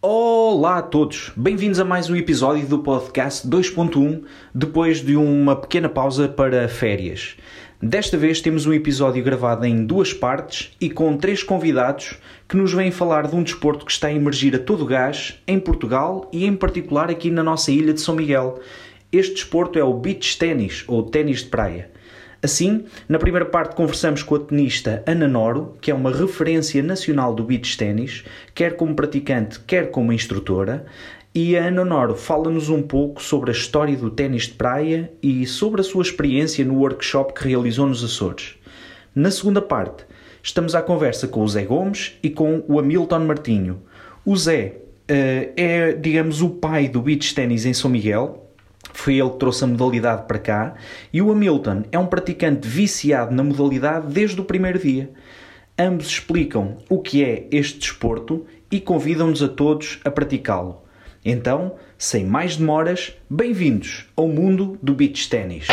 Olá a todos, bem-vindos a mais um episódio do podcast 2.1 depois de uma pequena pausa para férias. Desta vez temos um episódio gravado em duas partes e com três convidados que nos vêm falar de um desporto que está a emergir a todo gás em Portugal e em particular aqui na nossa ilha de São Miguel. Este desporto é o beach tennis ou ténis de praia. Assim, na primeira parte conversamos com a tenista Ana Noro, que é uma referência nacional do beach ténis, quer como praticante, quer como instrutora, e a Ana Noro fala-nos um pouco sobre a história do ténis de praia e sobre a sua experiência no workshop que realizou nos Açores. Na segunda parte, estamos à conversa com o Zé Gomes e com o Hamilton Martinho. O Zé uh, é, digamos, o pai do beach ténis em São Miguel, foi ele que trouxe a modalidade para cá, e o Hamilton é um praticante viciado na modalidade desde o primeiro dia. Ambos explicam o que é este desporto e convidam-nos a todos a praticá-lo. Então, sem mais demoras, bem-vindos ao mundo do beach ténis.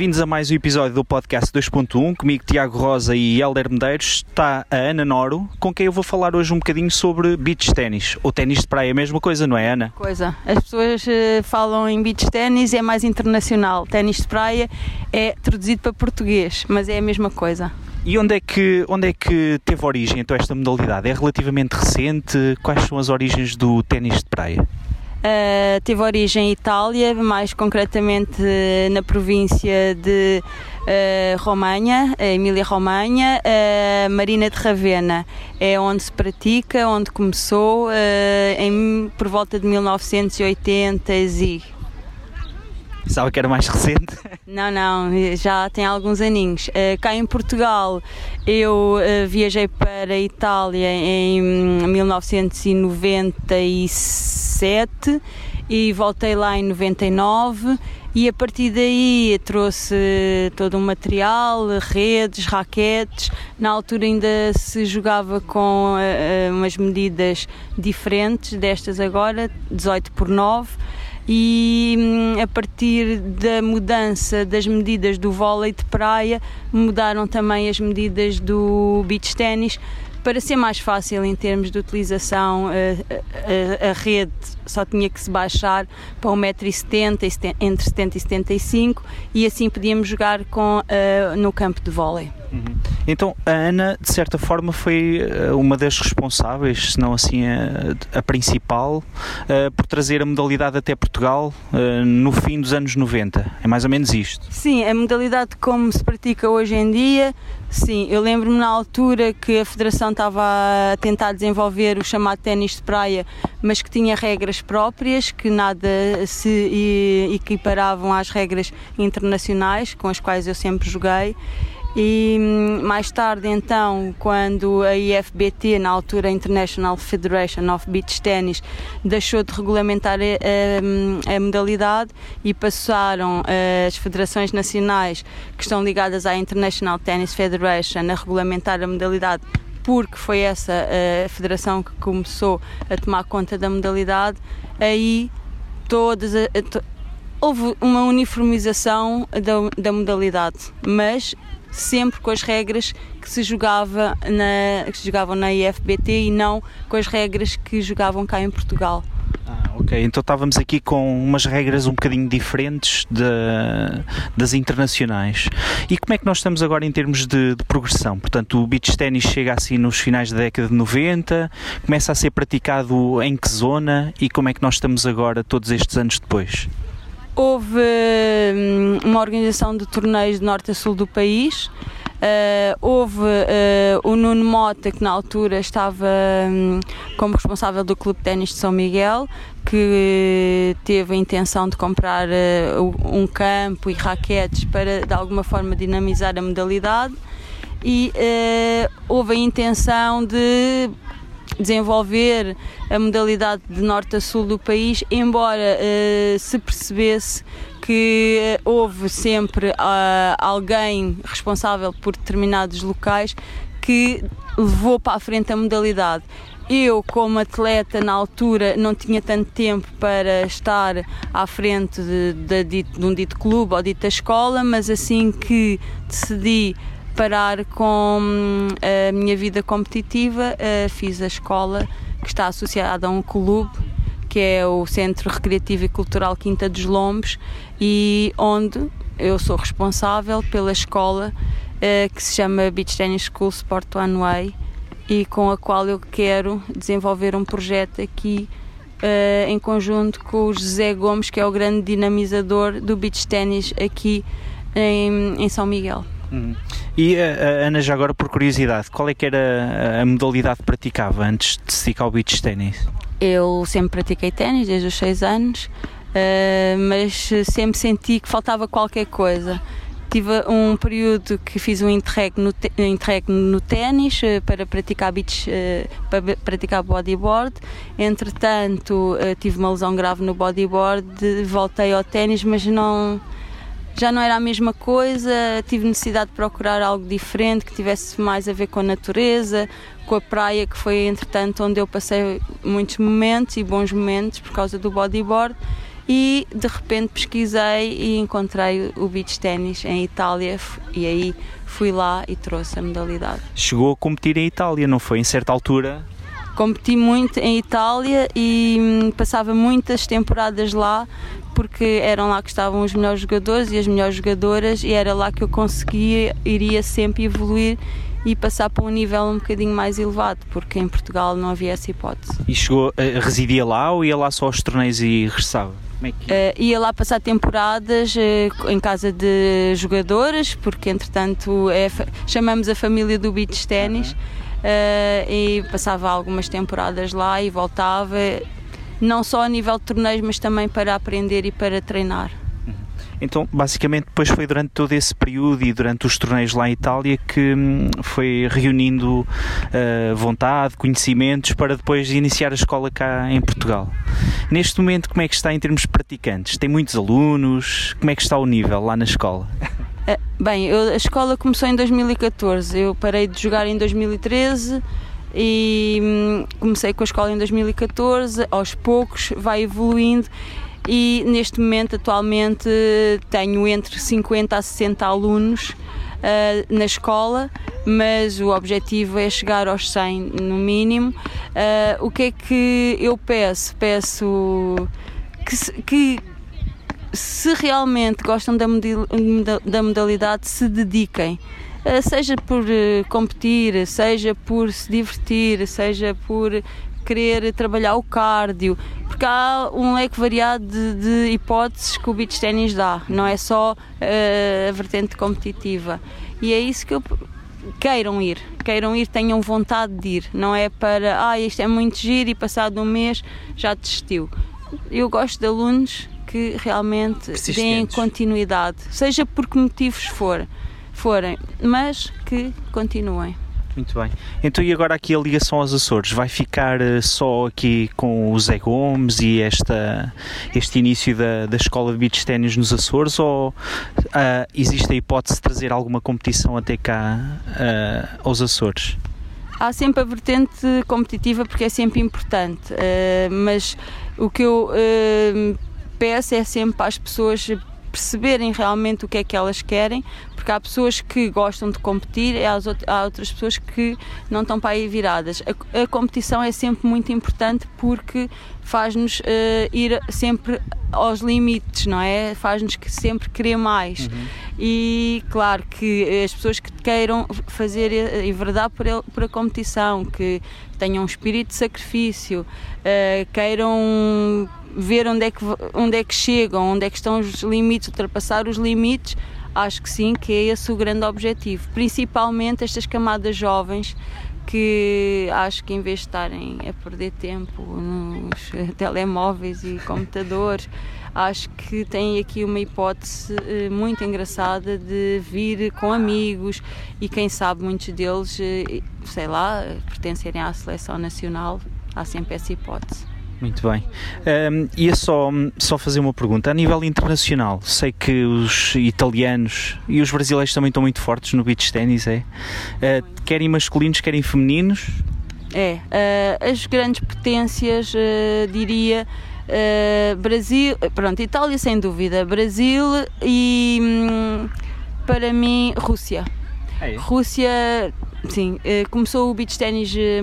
Bem-vindos a mais um episódio do podcast 2.1. Comigo, Tiago Rosa e Helder Medeiros. Está a Ana Noro, com quem eu vou falar hoje um bocadinho sobre beach ténis. Ou ténis de praia, é a mesma coisa, não é, Ana? Coisa. As pessoas uh, falam em beach ténis, é mais internacional. Ténis de praia é traduzido para português, mas é a mesma coisa. E onde é, que, onde é que teve origem então esta modalidade? É relativamente recente? Quais são as origens do ténis de praia? Uh, teve origem em Itália, mais concretamente uh, na província de uh, Romanha, Emília-Romanha, Marina de Ravenna. É onde se pratica, onde começou em, por volta de 1980 e Pensava que era mais recente. Não, não, já tem alguns aninhos. Uh, cá em Portugal eu uh, viajei para a Itália em 1997 e voltei lá em 99 e a partir daí trouxe todo o material, redes, raquetes. Na altura ainda se jogava com uh, umas medidas diferentes destas agora, 18 por 9 e hum, a partir da mudança das medidas do vôlei de praia mudaram também as medidas do beach ténis para ser mais fácil em termos de utilização, a, a, a rede só tinha que se baixar para 1,70m, entre 70 e 75 e assim podíamos jogar com, uh, no campo de vôlei. Uhum. Então a Ana, de certa forma, foi eh, uma das responsáveis, se não assim a, a principal, uh, por trazer a modalidade até Portugal uh, no fim dos anos 90. É mais ou menos isto? Sim, a modalidade como se pratica hoje em dia, sim. Eu lembro-me na altura que a Federação estava a tentar desenvolver o chamado ténis de praia, mas que tinha regras próprias que nada se equiparavam às regras internacionais com as quais eu sempre joguei. E hum, mais tarde então quando a IFBT na altura International Federation of Beach Tennis deixou de regulamentar a, a, a, modalidade e passaram eh, as federações nacionais que estão ligadas à International Tennis Federation a regulamentar a modalidade porque foi essa a federação que começou a tomar conta da modalidade aí todas houve uma uniformização da, da modalidade mas sempre com as regras que se jogava na, que se jogavam na IFBT e não com as regras que jogavam cá em Portugal. Ok, então estávamos aqui com umas regras um bocadinho diferentes de, das internacionais. E como é que nós estamos agora em termos de, de progressão? Portanto, o beach tennis chega assim nos finais da década de 90, começa a ser praticado em que zona e como é que nós estamos agora todos estes anos depois? Houve hum, uma organização de torneios de norte a sul do país. Uh, houve uh, o Nuno Mota, que na altura estava um, como responsável do Clube de Ténis de São Miguel, que teve a intenção de comprar uh, um campo e raquetes para de alguma forma dinamizar a modalidade. E houve a intenção de desenvolver a modalidade de norte a sul do país, embora uh, se percebesse que houve sempre uh, alguém responsável por determinados locais que levou para a frente a modalidade. Eu, como atleta na altura, não tinha tanto tempo para estar à frente de, de, de um dito clube ou dita escola, mas assim que decidi parar com hum, a minha vida competitiva, eh, fiz a escola que está associada a um clube que é o Centro Recreativo e Cultural Quinta dos Lombos e onde eu sou responsável pela escola eh, que se chama Beach Tennis School Sport One Way e com a qual eu quero desenvolver um projeto aqui uh, em conjunto com o José Gomes, que é o grande dinamizador do beach tennis aqui em, em São Miguel. Uhum. E uh, Ana, já agora por curiosidade, qual é que era a modalidade que praticava antes de se dedicar ao beach tennis? Eu sempre pratiquei ténis desde os 6 anos, uh, mas sempre senti que faltava qualquer coisa. Tive um período que fiz um interreg no, interreg no ténis eh, para praticar beach, eh, para praticar bodyboard. Entretanto, eh, tive uma lesão grave no bodyboard, voltei ao ténis, mas não já não era a mesma coisa, tive necessidade de procurar algo diferente que tivesse mais a ver com a natureza, com a praia, que foi entretanto onde eu passei muitos momentos e bons momentos por causa do bodyboard e de repente pesquisei e encontrei o beach ténis em Itália e aí fui lá e trouxe a modalidade. Chegou a competir em Itália, não foi? Em certa altura? Competi muito em Itália e hum, passava muitas temporadas lá porque eram lá que estavam os melhores jogadores e as melhores jogadoras e era lá que eu conseguia, iria sempre evoluir e passar para um nível um bocadinho mais elevado, porque em Portugal não havia essa hipótese. E chegou, residia lá ou ia lá só aos torneios e regressava? É que... uh, ia lá passar temporadas uh, em casa de jogadoras, porque entretanto é, chamamos a família do beach ténis. Uh, e passava algumas temporadas lá e voltava, não só a nível de torneios, mas também para aprender e para treinar. Então, basicamente, depois foi durante todo esse período e durante os torneios lá em Itália que hum, foi reunindo uh, vontade, conhecimentos para depois iniciar a escola cá em Portugal. Neste momento, como é que está em termos de praticantes? Tem muitos alunos? Como é que está o nível lá na escola? Eh, bem, eu, a escola começou em 2014, eu parei de jogar em 2013 e hum, comecei com a escola em 2014, aos poucos vai evoluindo e neste momento, atualmente, tenho entre 50 a 60 alunos uh, na escola, mas o objetivo é chegar aos 100 no mínimo. Uh, o que é que eu peço? Peço que, que se realmente gostam da, da modalidade, se dediquem. Uh, seja por competir, seja por se divertir, seja por querer trabalhar o cardio, porque há um leque variado de, de hipóteses que o beach ténis dá, não é só uh, a vertente competitiva. E é isso que eu queiram ir, queiram ir, tenham vontade de ir, não é para, ah, isto é muito giro e passado um mês já desistiu. Eu gosto de alunos que realmente deem continuidade, seja por que motivos for, forem, mas que continuem. Muito bem. Então, e agora aqui a ligação aos Açores? Vai ficar uh, só aqui com o Zé Gomes e esta, este início da, da escola de beach ténis nos Açores ou uh, existe a hipótese de trazer alguma competição até cá uh, aos Açores? Há sempre a vertente competitiva porque é sempre importante, mas o que eu peço é sempre para as pessoas perceberem realmente o que é que elas querem, porque há pessoas que gostam de competir e há outras pessoas que não estão para aí viradas. A, a competição é sempre muito importante porque faz-nos uh, ir sempre aos limites, não é? Faz-nos que sempre querer mais. Uhum. E claro que as pessoas que queiram fazer e verdade por, ele, por a competição, que tenham um espírito de sacrifício, uh, queiram ver onde é, que, onde é que chegam, onde é que estão os limites, ultrapassar os limites, acho que sim, que é esse o grande objetivo. Principalmente estas camadas jovens que acho que em vez de estarem a perder tempo nos telemóveis e computadores, acho que têm aqui uma hipótese eh, muito engraçada de vir com amigos e quem sabe muitos deles, eh, sei lá, pertencerem à seleção nacional, há sempre essa hipótese. Muito bem. Um, ia só, só fazer uma pergunta. A nível internacional, sei que os italianos e os brasileiros também estão muito fortes no beach ténis, é? Uh, querem masculinos, querem femininos? É. Uh, as grandes potências, uh, diria, Brasil, pronto, Itália sem dúvida, Brasil e hum, para mim Rússia. É Rússia Sim, eh, começou o beach ténis eh,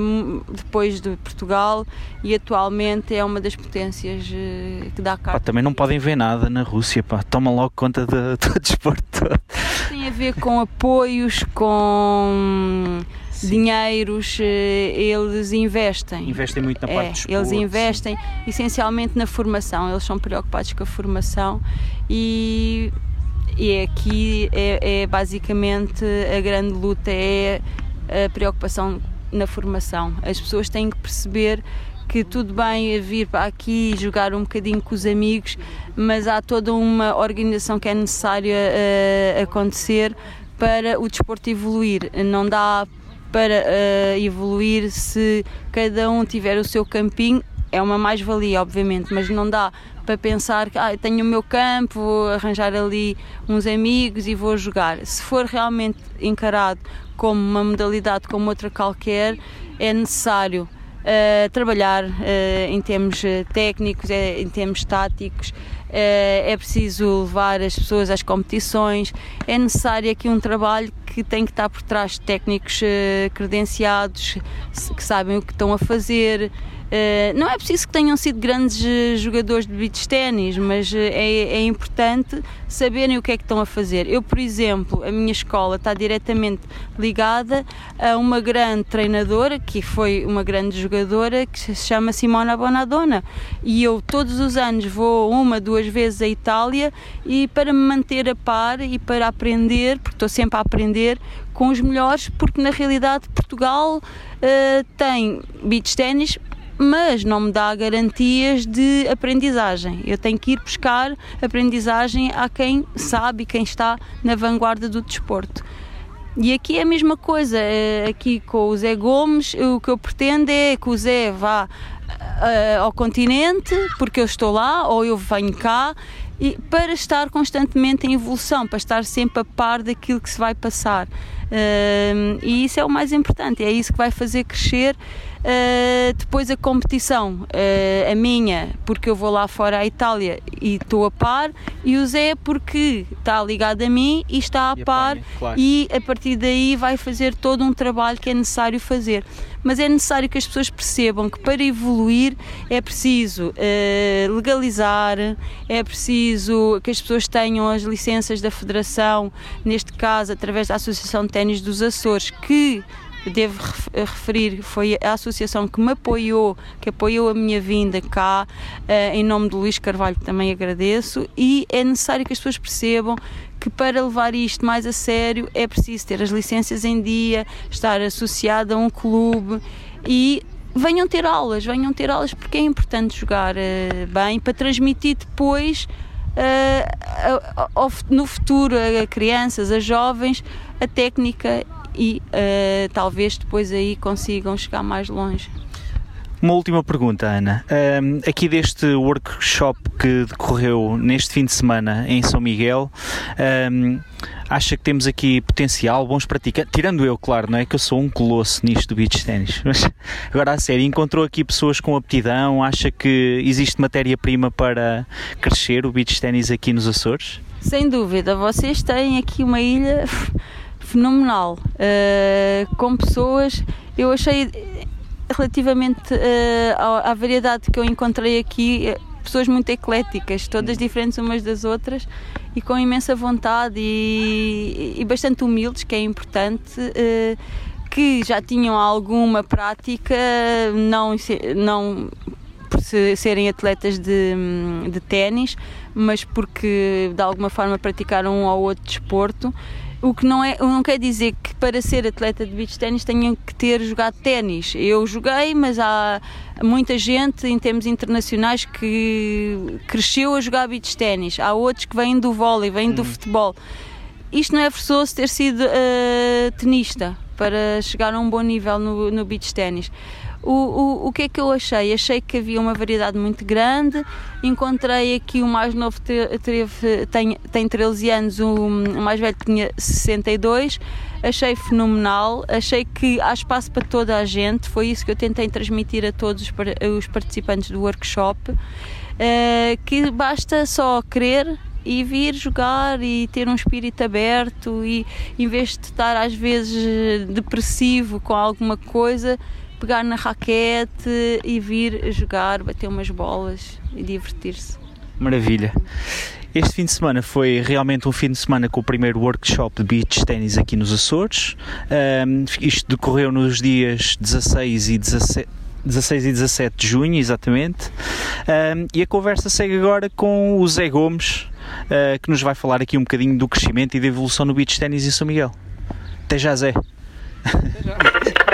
depois de Portugal e atualmente é uma das potências eh, que dá cá. também não podem ver nada na Rússia, pá. toma logo conta do, do desporto. Tem a ver com apoios, com sim. dinheiros, eles investem. Investem muito na é, parte do Eles investem sim. essencialmente na formação, eles são preocupados com a formação e e aqui é, é, basicamente a grande luta é a preocupação na formação. As pessoas têm que perceber que tudo bem vir para aqui jogar um bocadinho com os amigos, mas há toda uma organização que é necessária uh, acontecer para o desporto evoluir. Não dá para uh, evoluir se cada um tiver o seu campinho. É uma mais-valia, obviamente, mas não dá para pensar que ah, tenho o meu campo, vou arranjar ali uns amigos e vou jogar. Se for realmente encarado como uma modalidade como outra qualquer, é necessário uh, trabalhar uh, em termos eh, técnicos, é, em termos táticos, é preciso levar as pessoas às competições, é necessário aqui um trabalho que tem que estar por trás de técnicos credenciados, que sabem o que estão a fazer, Uh, não é preciso que tenham sido grandes uh, jogadores de beach ténis, mas uh, é, é, importante saberem o que é que estão a fazer. Eu, por exemplo, a minha escola está diretamente ligada a uma grande treinadora, que foi uma grande jogadora, que se chama Simona Bonadonna. E eu todos os anos vou uma, duas vezes à Itália e para me manter a par e para aprender, porque estou sempre a aprender com os melhores, porque na realidade Portugal tem beach ténis mas não me dá garantias de aprendizagem. Eu tenho que ir buscar aprendizagem a quem sabe quem está na vanguarda do desporto. E aqui é a mesma coisa, é, aqui com o Zé Gomes, o que eu pretendo é que o Zé vá uh, ao continente, porque eu estou lá, ou eu venho cá, e para estar constantemente em evolução, para estar sempre a par daquilo que se vai passar. Uh, e isso é o mais importante, é isso que vai fazer crescer Uh, depois a competição, uh, a minha, porque eu vou lá fora à Itália e estou a par, e o Zé porque está ligado a mim e está a e par, apanha, claro. e a partir daí vai fazer todo um trabalho que é necessário fazer. Mas é necessário que as pessoas percebam que para evoluir é preciso uh, legalizar, é preciso que as pessoas tenham as licenças da Federação, neste caso através da Associação de Ténis dos Açores, que devo referir, foi a associação que me apoiou, que apoiou a minha vinda cá, eh, em nome de Luís Carvalho, que também agradeço, e é necessário que as pessoas percebam que para levar isto mais a sério é preciso ter as licenças em dia, estar associado a um clube e venham ter aulas, venham ter aulas porque é importante jogar uh, bem para transmitir depois uh, no futuro a crianças, a jovens, a técnica e uh, talvez depois aí consigam chegar mais longe. Uma última pergunta, Ana. Um, aqui deste workshop que decorreu neste fim de semana em São Miguel, um, acha que temos aqui potencial, bons praticantes? Tirando eu, claro, não é que eu sou um colosso nisto do beach ténis, mas agora a sério, encontrou aqui pessoas com aptidão? Acha que existe matéria-prima para crescer o beach ténis aqui nos Açores? Sem dúvida, vocês têm aqui uma ilha fenomenal, uh, com pessoas, eu achei relativamente uh, à, variedade que eu encontrei aqui, eh, pessoas muito ecléticas, todas diferentes umas das outras e com imensa vontade e, e bastante humildes, que é importante. Uh, que já tinham alguma prática, não, não por serem atletas de, de ténis, mas porque de alguma forma praticaram um ou outro desporto o que não, é, não quer dizer que para ser atleta de beach ténis tenham que ter jogado ténis. Eu joguei, mas há muita gente em termos internacionais que cresceu a jogar beach ténis. Há outros que vêm do vôlei, vêm hum. do futebol. Isto não é forçoso ter sido uh, tenista para chegar a um bom nível no, no beach ténis. O, o, o que é que eu achei? Achei que havia uma variedade muito grande. Encontrei aqui o mais novo teve, tem, tem 13 anos, o mais velho tinha 62. Achei fenomenal, achei que há espaço para toda a gente. Foi isso que eu tentei transmitir a todos os, participantes do workshop. Uh, que basta só querer e vir jogar e ter um espírito aberto e em vez de estar às vezes depressivo com alguma coisa, pegar na raquete e vir jogar, bater umas bolas e divertir-se. Maravilha. Este fim de semana foi realmente um fim de semana com o primeiro workshop de beach ténis aqui nos Açores. Um, isto decorreu nos dias 16 e 17. 16 e 17 de junho, exatamente. Um, e a conversa segue agora com o Zé Gomes, uh, que nos vai falar aqui um bocadinho do crescimento e da evolução no beach ténis em São Miguel. Até já, Zé. Até já.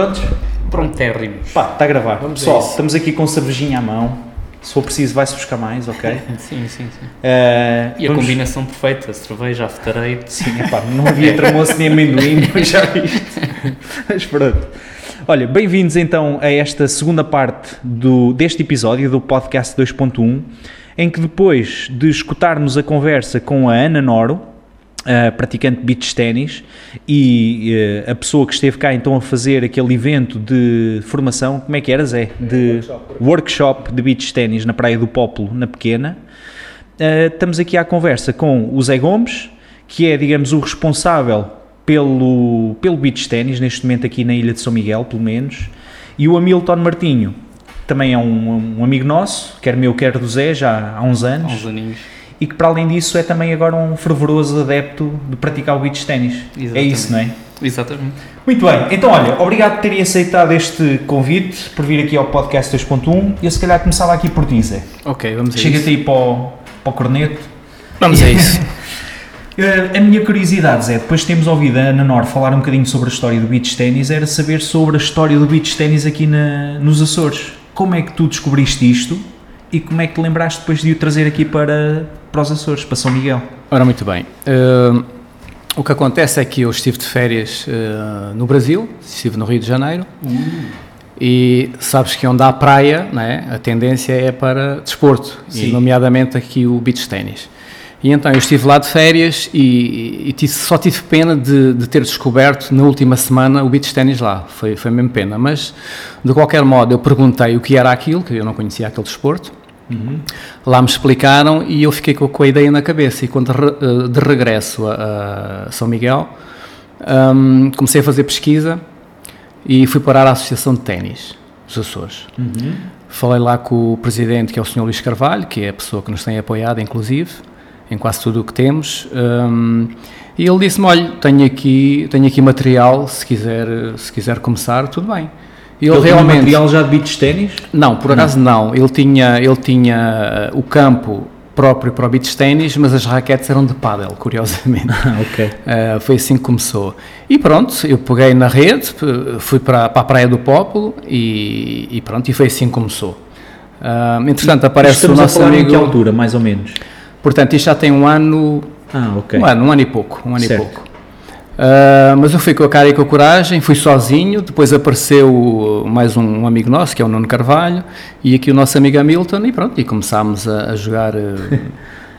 Prontos? Prontérrimos. Pá, está a gravar. Vamos Pessoal, estamos aqui com cervejinha à mão. Se for preciso, vai-se buscar mais, ok? sim, sim, sim. Uh, e vamos... a combinação perfeita, cerveja, after eight. Sim, epá, não havia tramoço nem amendoim, mas já viste. mas pronto. Olha, bem-vindos então a esta segunda parte do, deste episódio do podcast 2.1, em que depois de escutarmos a conversa com a Ana Noro, Uh, praticante de beach ténis e uh, a pessoa que esteve cá então a fazer aquele evento de formação, como é que era Zé? De workshop, workshop de beach ténis na Praia do Pópulo, na Pequena. Uh, estamos aqui à conversa com o Zé Gomes, que é, digamos, o responsável pelo, pelo beach ténis, neste momento aqui na Ilha de São Miguel, pelo menos, e o Hamilton Martinho, também é um, um amigo nosso, quer meu, quer do Zé, já há uns anos. Há uns aninhos e que para além disso é também agora um fervoroso adepto de praticar o beach ténis. É isso, não é? Exatamente. Muito bem, então olha, obrigado por terem aceitado este convite, por vir aqui ao podcast 2.1. Eu se calhar começava aqui por ti, Zé. Ok, vamos a Chega-te aí para o, para o corneto. Vamos a isso. Eh, a minha curiosidade, Zé, depois de termos ouvido a Ana Nor falar um bocadinho sobre a história do beach ténis, era saber sobre a história do beach ténis aqui na, nos Açores. Como é que tu descobriste isto e como é que te lembraste depois de o trazer aqui para, para os Açores, para São Miguel? Ora, muito bem. Uh, o que acontece é que eu estive de férias uh, no Brasil, estive no Rio de Janeiro, uh. e sabes que onde há praia, né, a tendência é para desporto, Sim. e nomeadamente aqui o beach ténis. E então eu estive lá de férias e, e, só tive pena de, de, ter descoberto na última semana o beach ténis lá, foi, foi mesmo pena. Mas de qualquer modo eu perguntei o que era aquilo, que eu não conhecia aquele desporto, Uhum. Lá me explicaram e eu fiquei com, a ideia na cabeça. E quando re, de regresso a, a São Miguel, um, comecei a fazer pesquisa e fui parar à Associação de Ténis dos Açores. Uhum. Falei lá com o presidente, que é o Sr. Luís Carvalho, que é a pessoa que nos tem apoiado, inclusive, em quase tudo o que temos. Um, e ele disse-me: Olha, tenho aqui, tenho aqui material, se quiser, se quiser começar, tudo bem. Ele, ele realmente material já de beach ténis? Não, por acaso não. não. Ele tinha, ele tinha uh, o campo próprio para o beach ténis, mas as raquetes eram de paddle, curiosamente. Ah, ok. Uh, foi assim que começou. E pronto, eu peguei na rede, fui para, para a Praia do Pópulo e, e pronto, e foi assim que começou. Uh, entretanto, aparece o nosso a amigo. Em que altura, mais ou menos? Portanto, isto já tem um ano. Ah, ok. Um ano, um ano e pouco. Um ano certo. e pouco. Uh, mas eu fui com a cara e com a coragem, fui sozinho, depois apareceu mais um, um, amigo nosso, que é o Nuno Carvalho, e aqui o nosso amigo Hamilton, e pronto, e começámos a, a jogar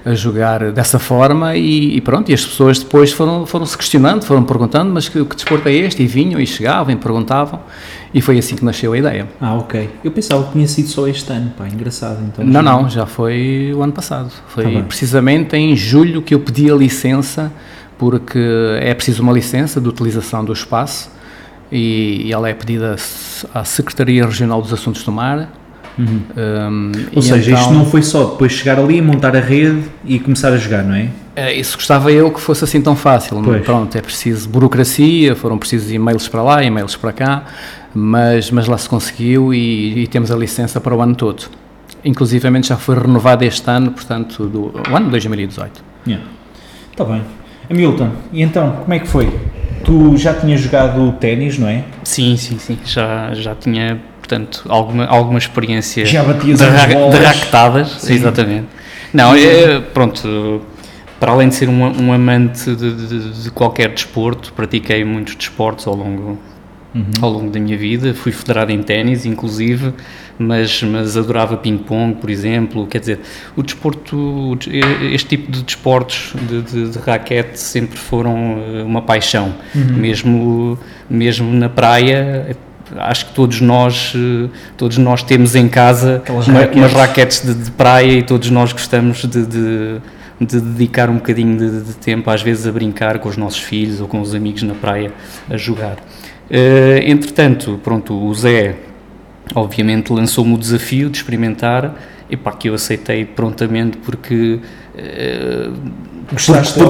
a jogar dessa forma e, e, pronto, e as pessoas depois foram, foram se questionando, foram perguntando, mas que, que desporto é este? E vinham e chegavam e perguntavam, e foi assim que nasceu a ideia. Ah, ok. Eu pensava que tinha sido só este ano, pá, engraçado. Então, não, não, já foi o ano passado. Foi tá precisamente em julho que eu pedi a licença porque é preciso uma licença de utilização do espaço e, e ela é pedida à Secretaria Regional dos Assuntos do Mar. Uhum. Um, Ou seja, então, isto não foi só depois chegar ali, montar a rede e começar a jogar, não é? é isso gostava eu que fosse assim tão fácil. Pois. Pronto, é preciso burocracia, foram precisos e-mails para lá, e-mails para cá, mas, mas lá se conseguiu e, e temos a licença para o ano todo. Inclusivamente já foi renovada este ano, portanto, do ano 2018. Está yeah. bem. Hamilton, e então, como é que foi? Tu já tinhas jogado ténis, não é? Sim, sim, sim. Já, já tinha, portanto, alguma, alguma experiência já batias de, ra de raquetadas. Sim. Exatamente. Não, é, pronto, para além de ser um, um amante de, de, de, qualquer desporto, pratiquei muitos desportos ao longo, uhum. ao longo da minha vida. Fui federado em ténis, inclusive, mas, mas adorava ping-pong, por exemplo. Quer dizer, o desporto, este tipo de desportos de, de, de raquete sempre foram eh, uma paixão. Uhum. Mesmo, mesmo na praia, acho que todos nós, eh, todos nós temos em casa uma, raquetes. umas raquetes de, de, praia e todos nós gostamos de, de, de dedicar um bocadinho de, tempo, às vezes, a brincar com os nossos filhos ou com os amigos na praia a jogar. Uh, entretanto, pronto, o Zé obviamente lançou-me o desafio de experimentar e pá, que eu aceitei prontamente porque uh,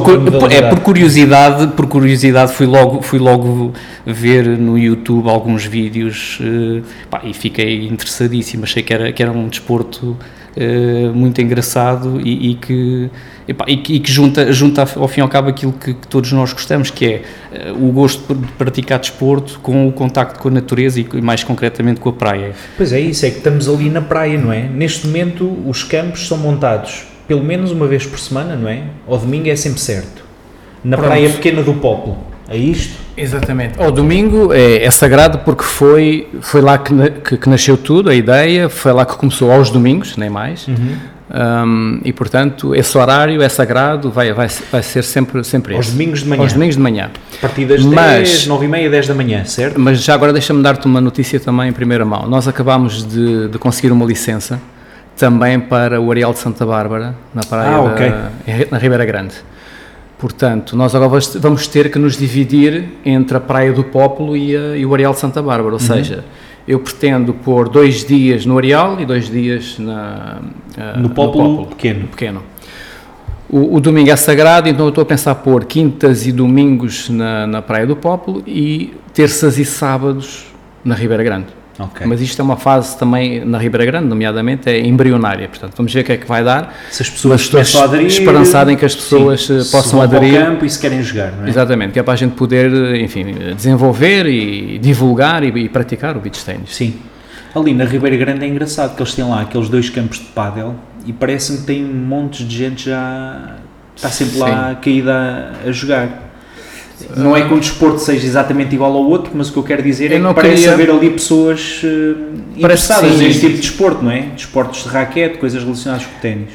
por, por, é, por curiosidade, por curiosidade fui logo, fui logo ver no YouTube alguns vídeos uh, pá, e fiquei interessadíssimo, achei que era, que era um desporto uh, muito engraçado e, e que, epá, e, que, e que junta, junta ao fim e ao cabo aquilo que, que todos nós gostamos, que é uh, o gosto de praticar desporto com o contacto com a natureza e, e mais concretamente com a praia. Pois é, isso é que estamos ali na praia, não é? Neste momento os campos são montados pelo menos uma vez por semana, não é? Ao domingo é sempre certo. Na Pronto. praia pequena do Poplo. É isto? Exatamente. Ao domingo é, é, sagrado porque foi, foi lá que, que, que, nasceu tudo, a ideia, foi lá que começou aos domingos, nem mais. Uhum. Um, e portanto, esse horário é sagrado, vai, vai, vai ser sempre, sempre Aos esse. domingos de manhã. Aos domingos de manhã. A partir das mas, 10, 9 e meia, 10 da manhã, certo? Mas já agora deixa-me dar-te uma notícia também em primeira mão. Nós acabámos de, de conseguir uma licença também para o Areal de Santa Bárbara, na praia ah, okay. da, na Ribeira Grande. Portanto, nós agora vamos ter que nos dividir entre a Praia do Pópulo e, a, e o Areal de Santa Bárbara, ou uhum. seja, eu pretendo pôr dois dias no Areal e dois dias na, uh, no, Pópulo no Pópulo pequeno. pequeno. O, o, domingo é sagrado, então eu estou a pensar pôr quintas e domingos na, na Praia do Pópulo e terças e sábados na Ribeira Grande. Okay. Mas isto é uma fase também na Ribeira Grande, nomeadamente, é embrionária. Portanto, vamos ver o que é que vai dar. Se as pessoas começam a aderir. Esperançado em que as pessoas sim, eh, possam se aderir. Ao campo e se querem jogar, não é? Exatamente, que é para a gente poder, enfim, desenvolver e divulgar e, e praticar o beach tennis. Sim. Ali na Ribeira Grande é engraçado que eles têm lá aqueles dois campos de pádel e parece-me que tem um monte de gente já está sempre lá sim. caída a, a jogar. Não é que um desporto seja exatamente igual ao outro, mas o que eu quero dizer eu é que parece queria... haver ali pessoas uh, interessadas neste tipo de desporto, não é? Desportos de raquete, coisas relacionadas com o ténis.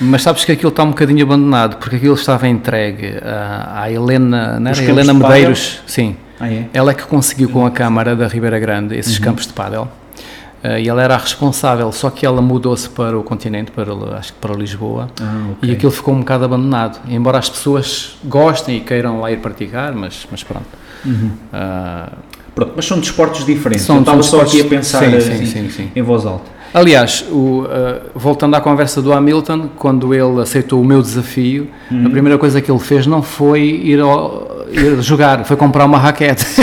Mas sabes que aquilo está um bocadinho abandonado, porque aquilo estava entregue à, à Helena, não era? Helena Medeiros, sim. Ah, é? Ela é que conseguiu com a Câmara da Ribeira Grande esses uhum. campos de pádel. Uh, e ela era a responsável, só que ela mudou-se para o continente, para, acho que para Lisboa, ah, okay. e aquilo ficou um bocado abandonado. Embora as pessoas gostem e queiram lá ir praticar, mas, mas pronto. Uhum. Uh, pronto. Mas são desportos diferentes. São, Eu estava só aqui a pensar sim, assim, sim, sim, em voz alta. Aliás, o, uh, voltando à conversa do Hamilton, quando ele aceitou o meu desafio, uhum. a primeira coisa que ele fez não foi ir ao, ir jogar, foi comprar uma raquete.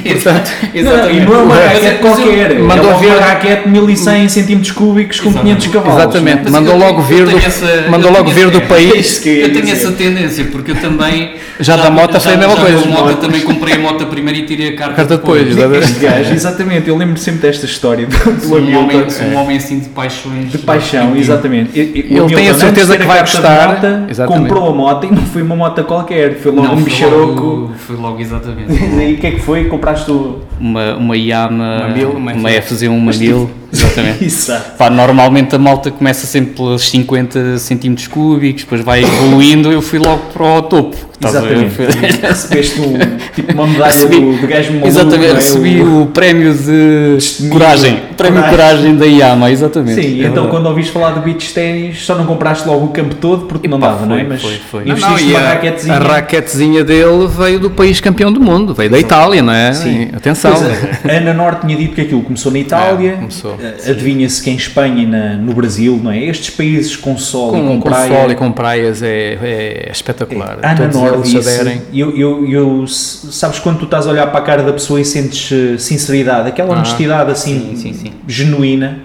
Portanto, Exato. E não é uma raquete qualquer, mandou é vir uma raquete 1100 cm cúbicos com 500 cavalos. Exatamente, mandou logo vir do, essa, mandou logo vir do país. Eu tenho essa tendência, porque eu também. Já, já da moto foi a mesma coisa. Moto, também comprei a moto primeiro e tirei a carta, carta depois. depois. Este gajo, exatamente, eu lembro sempre desta história do um homem, um homem assim de paixões. De paixão, exatamente. Ele tem a certeza que vai gostar. Comprou a moto e não foi uma moto qualquer, foi logo um bicharoco. Foi logo, exatamente. E o que é que foi? Compraste o uma, uma Yama, uma, mil, uma, uma FZ1 1000. Exatamente. Exato. Pá, normalmente a malta começa sempre pelos 50 centímetros cúbicos, depois vai evoluindo. Eu fui logo para o topo. Exatamente. Recebeste um, tipo uma medalha recebi, do, do gajo maluco, Exatamente, é? recebi o, o prémio de coragem. Prémio coragem. coragem da Yama, exatamente. Sim, é então quando ouviste falar de beach ténis, só não compraste logo o campo todo porque e não dava, não é? Mas foi, foi. Não, não, e a, raquetezinha. a raquetezinha dele veio do país campeão do mundo, veio da Itália, não é? Sim. Atenção. Pois, a Ana Norte tinha dito que aquilo começou na Itália. É, começou. Eh, adivinha-se que em Espanha e na, no Brasil, não é? Estes países com sol com, e com, com praia. sol e com praias é, é espetacular. É, Ana Norte disse, eu, eu, eu, sabes quando tu estás a olhar para a cara da pessoa e sentes eh, sinceridade, aquela ah, honestidade assim sim, sim, sim. genuína.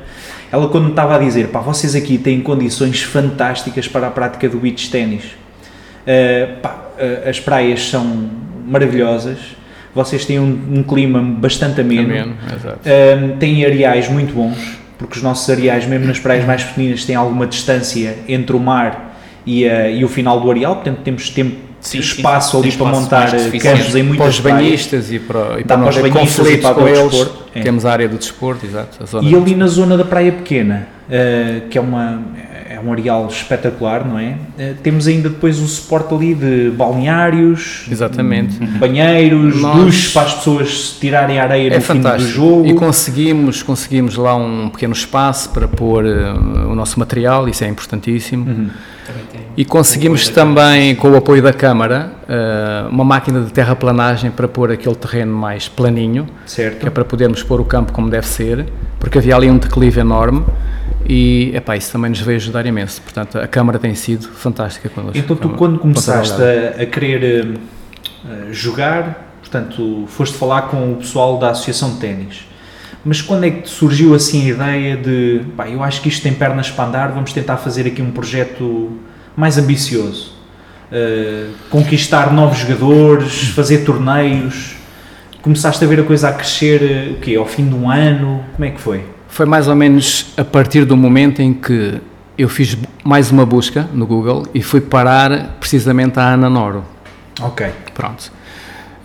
Ela quando estava a dizer, pá, vocês aqui têm condições fantásticas para a prática do beach ténis. Uh, uh, as praias são maravilhosas vocês têm um, um clima bastante ameno, ameno um, têm areais muito bons, porque os nossos areais, mesmo nas praias mais pequeninas, têm alguma distância entre o mar e, uh, e o final do areal, portanto temos tempo Sim, espaço sim, ali para espaço montar suficiente. canjos em para muitas os banhistas e para, e Dá para para os banhistas e para com o eles. desporto, é. Temos a área do desporto, exato. A zona E ali na zona da Praia Pequena, eh, que é, uma, é um areal espetacular, não é? Eh, temos ainda depois o suporte ali de balneários, Exatamente. banheiros, Nós- duches para as pessoas se tirarem areia É no fim do fantástico. jogo. E conseguimos, conseguimos lá um pequeno espaço para pôr eh, o nosso material, isso é importantíssimo. Uhum. E conseguimos também, com o apoio da Câmara, eh, uma máquina de terraplanagem para pôr aquele terreno mais planinho, Certo. que é para podermos pôr o campo como deve ser, porque havia ali um declive enorme e epá, isso também nos veio ajudar imenso. Portanto, a Câmara tem sido fantástica connosco. Então tu quando começaste a, a querer eh, eh, jogar, portanto, foste falar com o pessoal da Associação de Ténis. Mas quando é que surgiu assim a ideia de, pá, eu acho que isto tem pernas para andar, vamos tentar fazer aqui um projeto mais ambicioso? Eh, conquistar novos jogadores, fazer torneios. Começaste a ver a coisa a crescer, eh, o quê? Ao fim de um ano? Como é que foi? Foi mais ou menos a partir do momento em que eu fiz mais uma busca no Google e fui parar precisamente à Ana Noro. Ok. Pronto.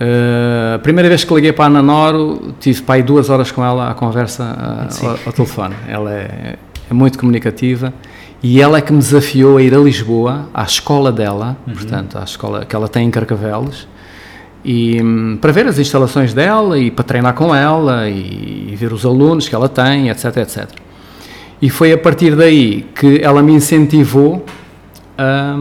Uh, a primeira vez que liguei para a Ana Noro, tive para aí duas horas com ela à conversa uh, Sim. ao, ao telefone. Ela é, é muito comunicativa e ela é que me desafiou a ir a Lisboa, à escola dela, portanto, à escola que ela tem em Carcavelos, e hum, para ver as instalações dela e para treinar com ela e, e ver os alunos que ela tem, etc, etc. E foi a partir daí que ela me incentivou a.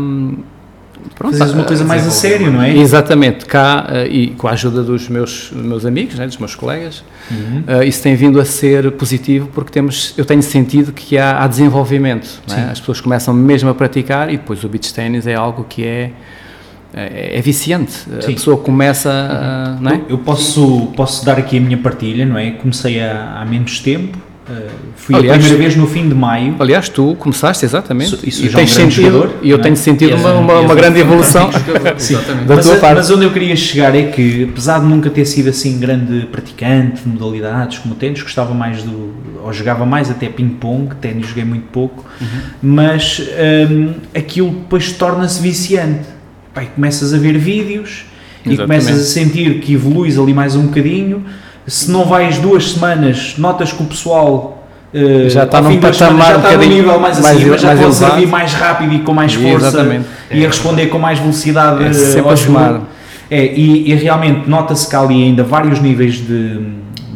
pronto, Fazes uma coisa mais a sério, não é? Exatamente, cá eh, e com a ajuda dos meus, meus amigos, né, dos meus colegas, Uhum. eh, isso tem vindo a ser positivo porque temos, eu tenho sentido que há, há desenvolvimento, é? As pessoas começam mesmo a praticar e depois o beach tennis é algo que é, é, é viciante, Sim. a pessoa começa a, não é? Eu posso, posso dar aqui a minha partilha, não é? Comecei há, há menos tempo, eh, fui Aliás, a primeira vez no fim de maio. Aliás, tu começaste exatamente Isso- isso e já é um tens grande sentido, jogador, e eu é? tenho sentido uma, um- uma, uma um grande evolução. Exatamente. Da mas, tua a- parte. mas onde eu queria chegar é que, apesar de nunca ter sido assim grande praticante de modalidades como o ténis, gostava mais do. ou jogava mais até ping-pong, ténis joguei muito pouco, Uhum. mas hum, aquilo depois torna-se viciante. Pai, começas a ver vídeos e Exatamente. começas a sentir que evoluís ali mais um bocadinho. Se não vais duas semanas, notas que o pessoal. eh, Já está num patamar já um está num bocadinho nível mais mais- acima, já mais pode servir mais rápido e com mais força Exatamente. e a responder com mais velocidade É eh, sempre a. É, e, e realmente nota-se que há ali ainda vários níveis de,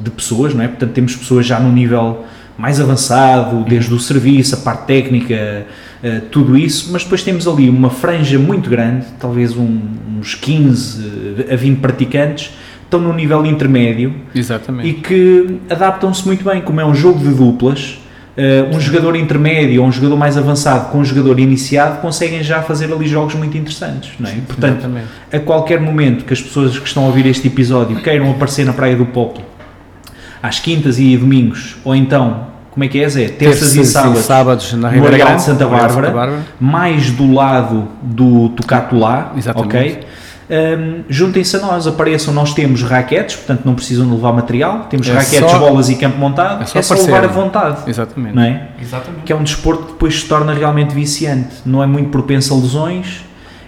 de pessoas, não é? Portanto, temos pessoas já no nível mais avançado, desde o serviço, a parte técnica, eh, tudo isso, mas depois temos ali uma franja muito grande, talvez um- uns 15 a 20 praticantes, estão no nível intermédio Exatamente. e que adaptam-se muito bem, como é um jogo de duplas. eh, um jogador intermédio ou um jogador mais avançado com um jogador iniciado conseguem já fazer ali jogos muito interessantes, não é? Portanto, Exatamente. a qualquer momento que as pessoas que estão a ouvir este episódio queiram aparecer na Praia do Poplo às quintas e domingos, ou então, como é que é, Zé? Terças, e sábados, na no Ribeira Areal Grande, de Santa de Bárbara, mais do lado do Tocatulá, ok? Hum, Juntem-se a nós, apareçam, nós temos raquetes, portanto não precisam de levar material, temos É raquetes, só- bolas e campo montado, é é só só, aparecer. levar à vontade, Exatamente. não é? Exatamente. que é um desporto que depois se torna realmente viciante. Não é muito propenso a lesões,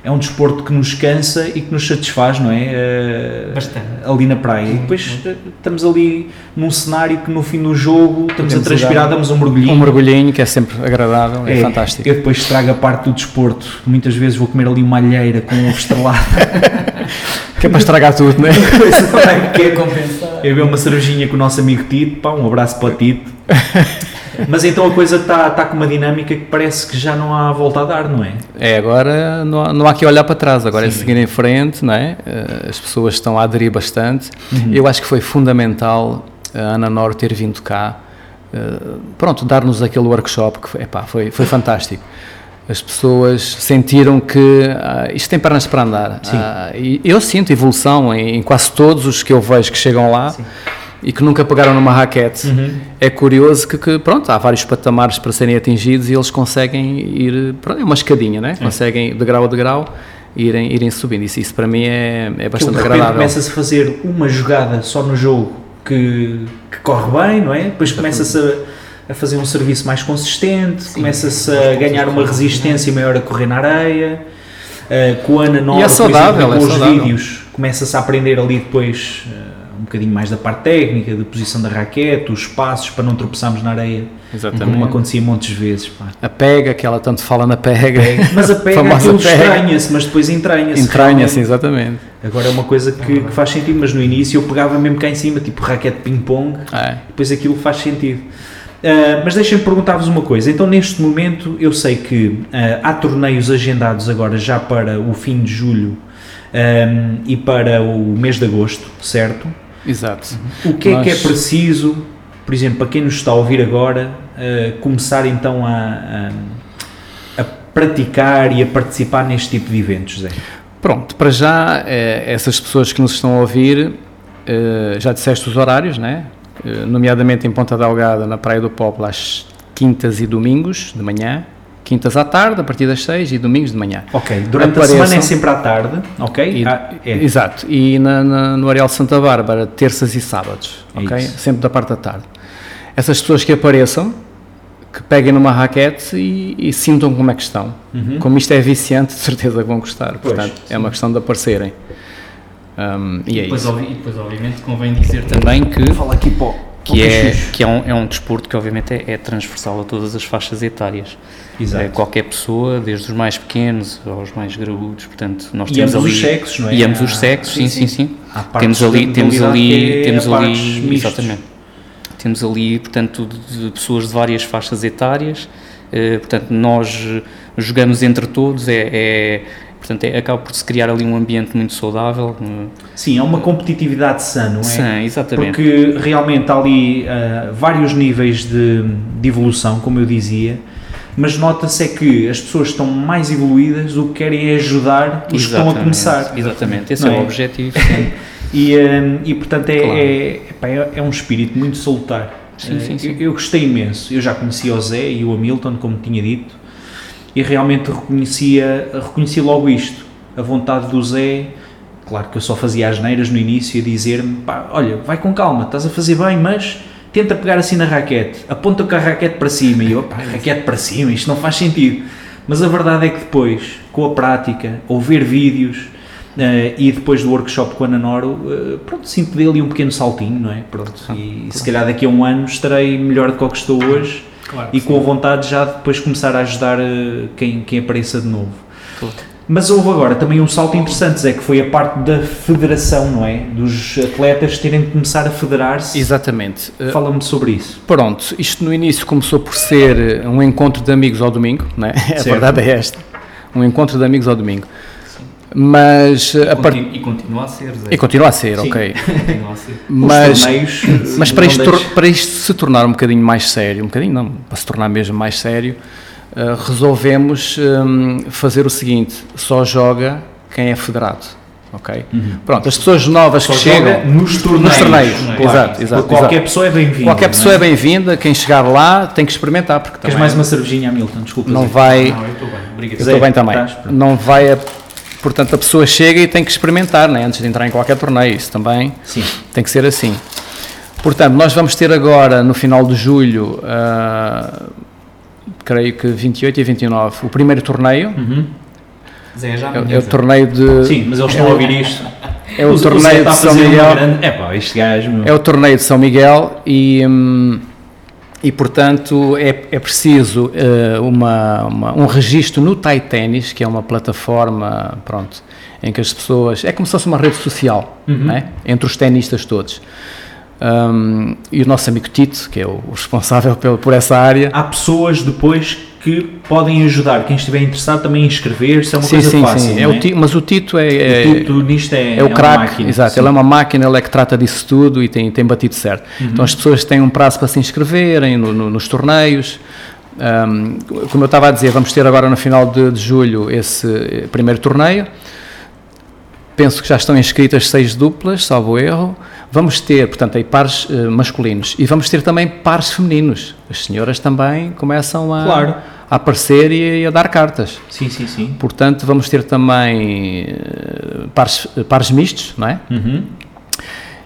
é um desporto que nos cansa e que nos satisfaz, não é? Eh, Bastante. Ali na praia. E depois eh, estamos ali num cenário que no fim do jogo estamos Podemos a transpirar, dar damos um mergulhinho. Um mergulhinho que é sempre agradável, é, fantástico. Eu depois estrago a parte do desporto. Muitas vezes vou comer ali uma alheira com um ovo estrelado. Que é para estragar tudo, não é? Coisa também que é compensar. Eu ver uma cervejinha com o nosso amigo Tito, pá, um abraço para o Tito. Mas então a coisa está tá com uma dinâmica que parece que já não há volta a dar, não é? É, agora não há, não há que olhar para trás, agora é Sim. seguir em frente, não é? Eh, As pessoas estão a aderir bastante. Uhum. Eu acho que foi fundamental a Ana Nor ter vindo cá, eh, pronto, dar-nos aquele workshop que foi, epá, foi, foi fantástico. As pessoas sentiram que ah, isto tem pernas para andar. Sim. Ah, eu sinto evolução em, em quase todos os que eu vejo que chegam lá e que nunca pegaram numa raquete. Uhum. É curioso que, que, pronto, há vários patamares para serem atingidos e eles conseguem ir, pronto, é uma escadinha, né? Conseguem de grau a degrau irem, irem subindo. Isso, isso para mim é, é bastante repente agradável. começa-se a fazer uma jogada só no jogo que, que corre bem, não é? Depois começa-se a, a fazer um serviço mais consistente, começa-se a ganhar uma resistência maior a correr na areia. Uh, com a Ana Nova, E é saudável, exemplo, é com os saudável. vídeos, começa-se a aprender ali depois um bocadinho mais da parte técnica, de posição da raquete, os passos para não tropeçarmos na areia, Exatamente. como acontecia montes de vezes. pá. A pega, que ela tanto fala na pega. Mas a pega, aquilo estranha-se, mas depois entranha-se. Entranha-se, exatamente. Agora é uma coisa que, que faz sentido, mas no início eu pegava mesmo cá em cima, tipo raquete de ping-pong, É. depois aquilo faz sentido. Ah, mas deixem-me perguntar-vos uma coisa. Então, neste momento, eu sei que ah, há torneios agendados agora já para o fim de julho ah, e para o mês de agosto, certo? Exato. O que é que é preciso, por exemplo, para quem nos está a ouvir agora, ah, começar então a, a, a praticar e a participar neste tipo de eventos, Zé? Pronto, para já, eh, essas pessoas que nos estão a ouvir, eh, já disseste os horários, né? Eh, nomeadamente em Ponta Delgada, na Praia do Popolo, às quintas e domingos de manhã, quintas à tarde, a partir das seis, e domingos de manhã. Ok, durante Apareçam. a semana é sempre à tarde, ok? E- Ah, é. Exato, e na, na- no Areal Santa Bárbara, terças e sábados, É ok? isso. Sempre da parte da tarde. Essas pessoas que apareçam, que peguem numa raquete e, e sintam como é que estão. Uhum. Como isto é viciante, de certeza que vão gostar. Pois, Portanto, é uma questão de aparecerem. Um, e é depois, isso. e depois, obviamente, convém dizer também que, Fala aqui o- que, é, que é, um, é um desporto que, obviamente, é, é transversal a todas as faixas etárias. Exato. É, qualquer pessoa, desde os mais pequenos aos mais graúdos, portanto, nós E temos ambos ali... os sexos, não é? E ambos os sexos, sim, sim, sim. Partes Temos ali, da temos ali, é temos ali, exatamente. Temos ali, portanto, de, de pessoas de várias faixas etárias, eh, portanto, nós jogamos entre todos, é, é- portanto, é, acaba por se criar ali um ambiente muito saudável, eh, Sim, é uma competitividade sã, não é? sim, exatamente. Porque realmente há ali ah, vários níveis de, de evolução, como eu dizia, mas nota-se é que as pessoas estão mais evoluídas, o que querem é ajudar os que estão a começar. Exatamente, esse Não é, é? o objetivo. sim. E, ah, e portanto é, Claro. é, epá, é- é um espírito muito salutar. Sim, Ah, sim, sim. Eu, eu gostei imenso. Eu já conhecia o Zé e o Hamilton, como tinha dito, e realmente reconhecia, reconhecia logo isto. A vontade do Zé, claro que eu só fazia as neiras no início, a dizer-me: pá, olha, vai com calma, estás a fazer bem, mas tenta pegar assim na raquete, aponta com a raquete para cima. E eu, pá, raquete para cima, isto não faz sentido. Mas a verdade é que depois, com a prática, ouvir vídeos eh, e depois do workshop com a Nanoro, eh, pronto, sinto dele um pequeno saltinho, não é? Pronto, e se calhar daqui a um ano estarei melhor do que o que estou hoje Claro e com a vontade já de depois começar a ajudar eh, quem, quem apareça de novo. Claro. Mas houve agora também um salto interessante, Zé, que foi a parte da federação, não é? Dos atletas terem de começar a federar-se. Exatamente. Uh, Fala-me sobre isso. Pronto, isto no início começou por ser um encontro de amigos ao domingo, não é? A verdade é esta. Um encontro de amigos ao domingo. Mas, uh, a part... E continua a ser, Zé. e continua a ser, Sim. ok. Continua a ser. Mas, torneios, mas para, isto, deixe- para isto se tornar um bocadinho mais sério, um bocadinho não, para se tornar mesmo mais sério, uh, resolvemos um, fazer o seguinte: só joga quem é federado. Ok? Pronto, as pessoas novas Uhum. Só que chegam joga nos torneios. nos torneios, claro. exato, exato, Qualquer exato. pessoa é bem-vinda. Qualquer não pessoa é bem-vinda, quem chegar lá tem que experimentar, porque Queres também mais uma cervejinha, Hamilton? Desculpa. não Zé. vai. Não, eu estou bem, obrigado. Eu estou bem também. Não vai. a- portanto, a pessoa chega e tem que experimentar, né, antes de entrar em qualquer torneio. Isso também Sim. tem que ser assim. Portanto, nós vamos ter agora, no final de julho, ah, creio que 28 e 29, o primeiro torneio. Uhum. Zé, já É, é o torneio de. Sim, mas eles estão a ouvir isto. É o Zé torneio está de São uma Miguel. grande- É pá, este gajo. meu. É o torneio de São Miguel e, hum, e portanto, é, é preciso eh, uma, uma- um registro no Tai Tennis, que é uma plataforma, pronto, em que as pessoas... É como se fosse uma rede social, né? entre os tenistas todos. Hum, e o nosso amigo Tito, que é o, o responsável pelo, por essa área, Há pessoas depois que podem ajudar. Quem estiver interessado também em inscrever-se. É uma sim, coisa sim, fácil. sim, é não o Ti- mas o Tito é, é, O Tito nisto é, é o uma craque, máquina, exato, sim. ele é uma máquina, ele é que trata disso tudo e tem, tem batido certo. Uhum. Então as pessoas têm um prazo para se inscreverem no- no- nos torneios. Ahm, como eu estava a dizer, vamos ter agora no final de, de julho esse eh, primeiro torneio. Penso que já estão inscritas seis duplas, salvo erro. Vamos ter, portanto, aí pares eh, masculinos e vamos ter também pares femininos. As senhoras também começam a, Claro. A aparecer e, a dar cartas. Sim, sim, sim. Portanto, vamos ter também eh, pares, pares mistos, não é? Uhum.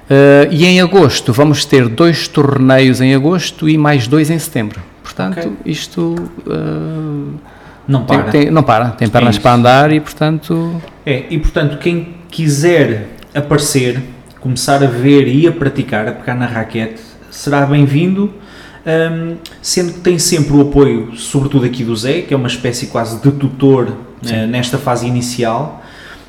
Uh, e em agosto vamos ter dois torneios em agosto e mais dois em setembro. Portanto, okay. isto uh, não para. Tem, tem, não para, tem pernas é para andar e portanto. É, e portanto, quem quiser aparecer, começar a ver e a praticar, a pegar na raquete, será bem-vindo. Um, sendo que tem sempre o apoio, sobretudo aqui do Zé, que é uma espécie quase de tutor uh, nesta fase inicial,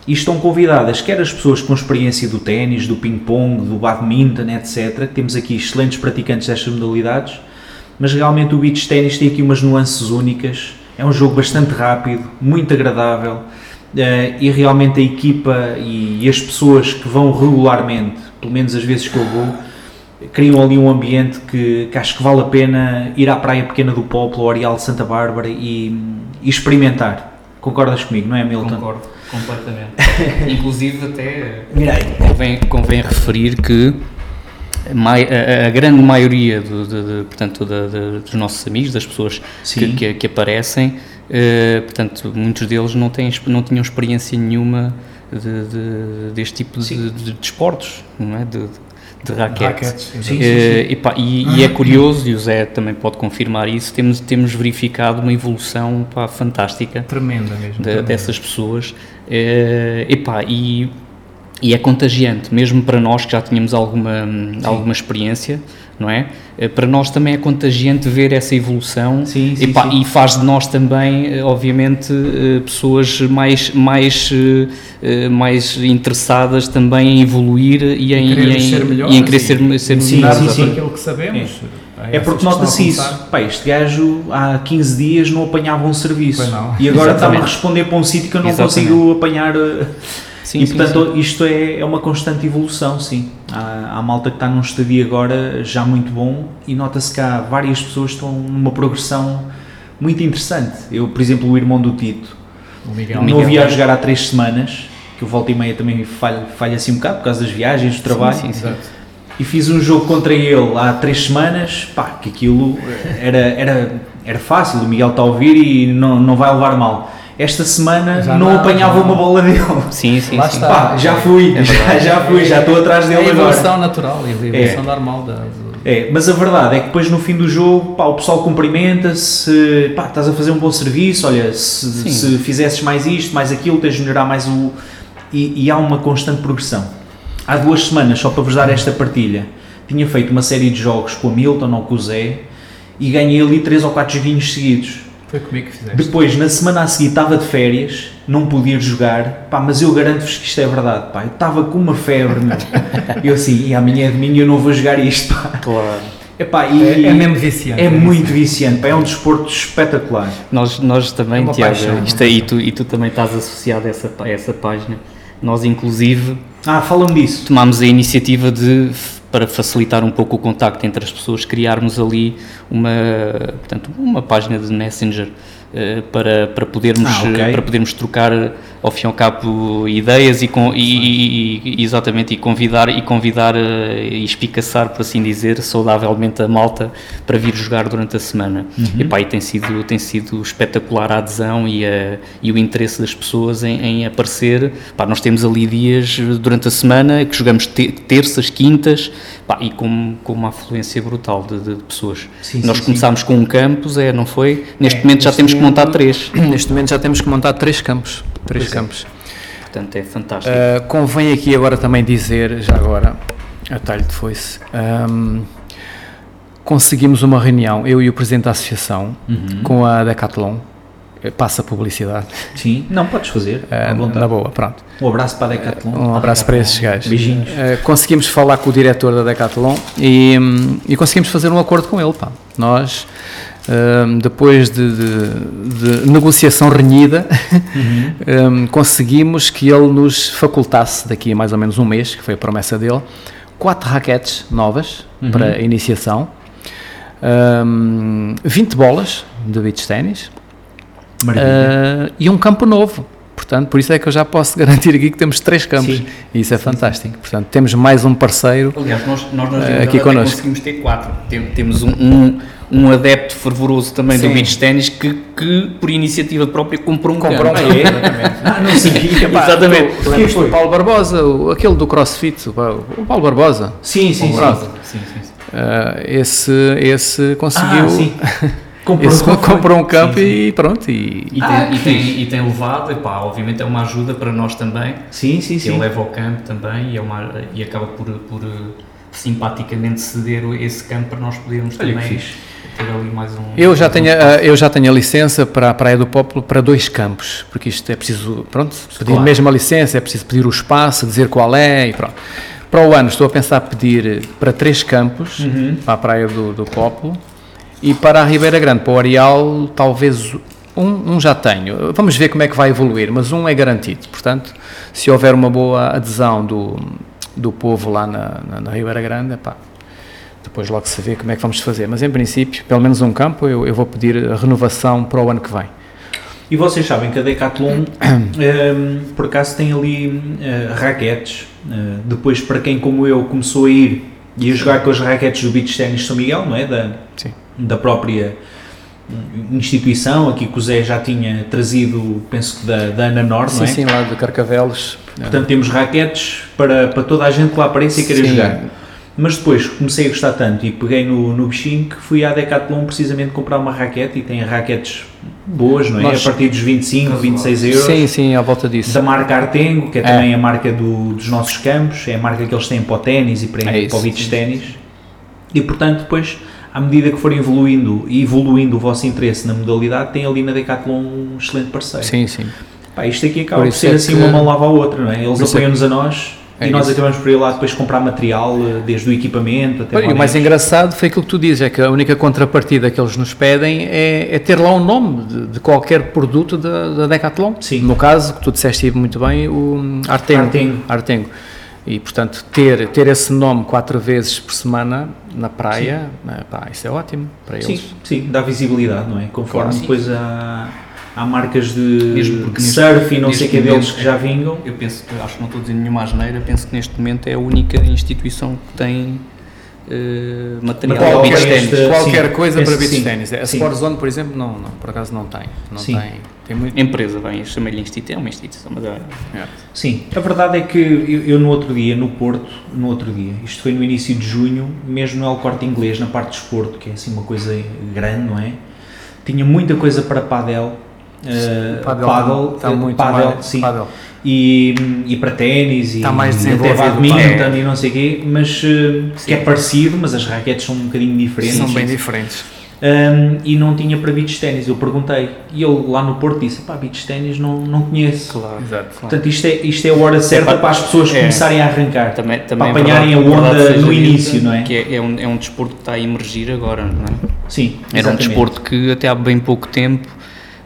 e estão convidadas quer as pessoas com experiência do ténis, do ping-pong, do badminton, etc. Temos aqui excelentes praticantes destas modalidades, mas realmente o beach ténis tem aqui umas nuances únicas. É um jogo bastante rápido, muito agradável eh, e realmente a equipa e as pessoas que vão regularmente, pelo menos as vezes que eu vou, criam ali um ambiente que, que acho que vale a pena ir à Praia Pequena do Popolo, ao Areal de Santa Bárbara e, e experimentar. Concordas comigo, não é, Milton? Concordo, completamente. Inclusive, até convém, convém referir que a, a, grande maioria do, de, de, portanto, de, dos nossos amigos, das pessoas que, que, que, aparecem, uh, portanto, muitos deles não, têm, não tinham experiência nenhuma de, deste tipo de, de, desportos, não é? De, raquete. sim, sim, sim. E, pá, e, e, é curioso, e o Zé também pode confirmar isso, temos, temos verificado uma evolução pá, fantástica. Tremenda mesmo. De, tremenda. Dessas pessoas. E, pá, e e é contagiante, mesmo para nós que já tínhamos alguma, alguma experiência, não é? Eh, para nós também é contagiante ver essa evolução sim, sim, e, pá, e, faz de nós também, eh, obviamente, eh, pessoas mais, mais, mais interessadas também em evoluir e em, e em, ser melhor, e em querer ser, ser sim, melhor. Sim, sim. aquilo que sabemos. É, é porque nota-se isso. Pá, este gajo há 15 dias não apanhava um serviço e agora está-me a responder para um sítio que eu não Exatamente. consigo apanhar. Sim, e sim, portanto sim. isto é, é uma constante evolução, sim. Há, há malta que está num estadio agora já muito bom e nota-se que há várias pessoas que estão numa progressão muito interessante. Eu, por exemplo, o irmão do Tito, o Miguel. não via a jogar há três semanas, que eu volta e meia também falha, falha assim um bocado por causa das viagens, do trabalho. Sim, sim, e fiz um jogo contra ele há três semanas, pá, que aquilo era, era, era fácil, o Miguel está a ouvir e não, não vai levar mal esta semana já não, não apanhava não. uma bola dele. Sim, sim, Lá sim. Pá, já fui, é já, já fui, já estou atrás dele agora. É a evolução agora. natural, é a evolução é. normal da... É, mas a verdade é que depois no fim do jogo, pá, o pessoal cumprimenta-se, pá, estás a fazer um bom serviço, olha, se, se fizesses mais isto, mais aquilo, tens de melhorar mais o... E, e há uma constante progressão. Há duas semanas, só para vos dar esta partilha, tinha feito uma série de jogos com a Milton ou com o Zé e ganhei ali três ou quatro joguinhos seguidos foi comigo que fizeste. Depois, na semana a seguir, estava de férias, não podia jogar, pá, mas eu garanto-vos que isto é verdade, pá, eu estava com uma febre, meu. eu assim, e amanhã é domingo eu não vou jogar isto, pá. Claro. Epá, e é, é mesmo viciante. É, é muito viciante, pá, é um desporto espetacular. Nós, nós também, é Tiago, paixão, isto, e, tu, e tu também estás associado a essa, a essa página. Nós, inclusive, ah, falam disso. Tomámos a iniciativa de para facilitar um pouco o contacto entre as pessoas, criarmos ali uma, portanto, uma página de Messenger para, para, podermos, ah, okay. para podermos trocar ao fim e ao cabo ideias e, com, e, e, exatamente e convidar e convidar uh, e espicaçar por assim dizer saudavelmente a malta para vir jogar durante a semana uhum. e pá, e tem sido tem sido espetacular a adesão e, a, e o interesse das pessoas em, em aparecer pá, nós temos ali dias durante a semana que jogamos te, terças quintas pá, e com, com uma afluência brutal de, de pessoas sim, nós sim, começámos sim. com um campus é não foi neste é, momento já temos que montar três neste momento já temos que montar três campos três pois é. campos. É. Portanto, é fantástico. Uh, convém aqui agora também dizer, já agora, a talho de foice, um, conseguimos uma reunião, eu e o Presidente da Associação, uhum. com a Decathlon, passa publicidade. Sim, não podes fazer. Uh, na boa, pronto. Um abraço para a Decathlon. Um abraço para esses gajos. Beijinhos. Uh, conseguimos falar com o diretor da Decathlon e, um, e conseguimos fazer um acordo com ele. Pá. Nós depois de, de, de, negociação renhida, uhum. um, conseguimos que ele nos facultasse, daqui a mais ou menos um mês, que foi a promessa dele, quatro raquetes novas uhum. para iniciação, um, 20 bolas de beach ténis uh, e um campo novo Portanto, por isso é que eu já posso garantir aqui que temos três campos. Sim. E isso é fantástico. Portanto, temos mais um parceiro. Aliás, nós, nós Eh, realidade aqui connosco. conseguimos ter quatro. Tem- Temos um, um, um adepto fervoroso também Sim. do beach ténis que, que, por iniciativa própria, comprou um Comprou um campo. campo, exatamente. Ah, não sabia. Exatamente. tu lembras do Paulo Barbosa, o- aquele do CrossFit, o Pa- o Paulo Barbosa. Sim, sim, sim. Sim, sim, sim. Ah, esse, esse conseguiu. Ah, sim. Comprou, esse comprou um campo Sim, sim. e pronto. E, E, Ah, tem, e, tem, e tem levado, epá, obviamente é uma ajuda para nós também. Sim, sim, sim. Ele leva ao campo também e, é uma, e acaba por, por eh, simpaticamente ceder esse campo para nós podermos Olha que também fixe. ter ali mais um. Eu já, um tenho, espaço. a- eu já tenho a licença para a Praia do Popolo para dois campos, porque isto é preciso, pronto, pedir Claro. mesmo a licença, é preciso pedir o espaço, dizer qual é e pronto. Para o ano estou a pensar pedir para três campos, Uhum. para a Praia do, do Popolo, e para a Ribeira Grande, para o Areal, talvez um, um já tenho. Vamos ver como é que vai evoluir, mas um é garantido. Portanto, se houver uma boa adesão do, do povo lá na, na, na Ribeira Grande, epá, depois logo se vê como é que vamos fazer. Mas em princípio, pelo menos um campo, eu, eu vou pedir a renovação para o ano que vem. E vocês sabem que a Decathlon, ehm, por acaso, tem ali eh, raquetes. Eh, depois, para quem como eu começou a ir e a jogar com as raquetes do Beach Tennis São Miguel, não é? Da, Sim. Da própria instituição, aqui que o Zé já tinha trazido, penso que da, da Ana Nor, não Sim, é? sim, lá de Carcavelos. Portanto, temos raquetes para, para toda a gente que lá apareça e queira Sim. jogar. Mas depois comecei a gostar tanto e peguei no, no bichinho que fui à Decathlon precisamente comprar uma raquete e tem raquetes boas, não é? Nós- a partir dos 25, 26 euros. Sim, sim, à volta disso. Da marca Artengo, que é, É. também a marca do- dos nossos campos, é a marca que eles têm para o ténis e para, É para o beach ténis. E portanto, depois, à medida que forem evoluindo e evoluindo o vosso interesse na modalidade, tem ali na Decathlon um excelente parceiro. Sim, sim. Pá, isto aqui acaba Por por, ser é assim que- uma mão lava a outra, não é? Eles é apoiam-nos a nós É e nós isso. acabamos por ir lá depois comprar material, eh, desde o equipamento até Olha, o mais engraçado foi aquilo que tu dizes, é que a única contrapartida que eles nos pedem é, é ter lá o nome de, de qualquer produto da, da Decathlon. Sim. No caso, que tu disseste muito bem, o Artengo. Artengo. Artengo. E, portanto, ter, ter esse nome quatro vezes por semana na praia, eh, pá, isso é ótimo para Sim, eles. sim, dá visibilidade, não é? Conforme Claro, sim. depois há, há marcas de, surf e não sei o que deles que já vingam. Eu penso, acho que não estou dizendo nenhuma asneira, penso que neste momento é a única instituição que tem eh, material beach para ténis. este- Qualquer sim, coisa para beach ténis. A. Sportzone, por exemplo, não, não, por acaso não tem. Não Sim. tem. Tem muito. Empresa, bem, chamei-lhe instituição, é uma instituição, mas é, É. Sim, a verdade é que eu, eu no outro dia, no Porto, no outro dia, isto foi no início de junho, mesmo no El Corte Inglês, na parte de esporto, que é assim uma coisa grande, não é? Tinha muita coisa para padel, Padel paddle, está eh, muito padel, mais- sim, padel. e, e para ténis e mais até badminton é. e não sei o quê, mas eh, que é parecido, mas as raquetes são um bocadinho diferentes. São bem diferentes. Um, e não tinha para beach ténis, eu perguntei, e ele lá no Porto disse, pá, beach ténis não, não conheço. claro. Exato. Portanto, isto é, isto é a hora certa para as pessoas É. começarem a arrancar, Também, para também é apanharem a verdade- onda verdade seja no início, não é? Que é, é um, é um desporto que está a emergir agora, não é? Sim, Era um exatamente. desporto que até há bem pouco tempo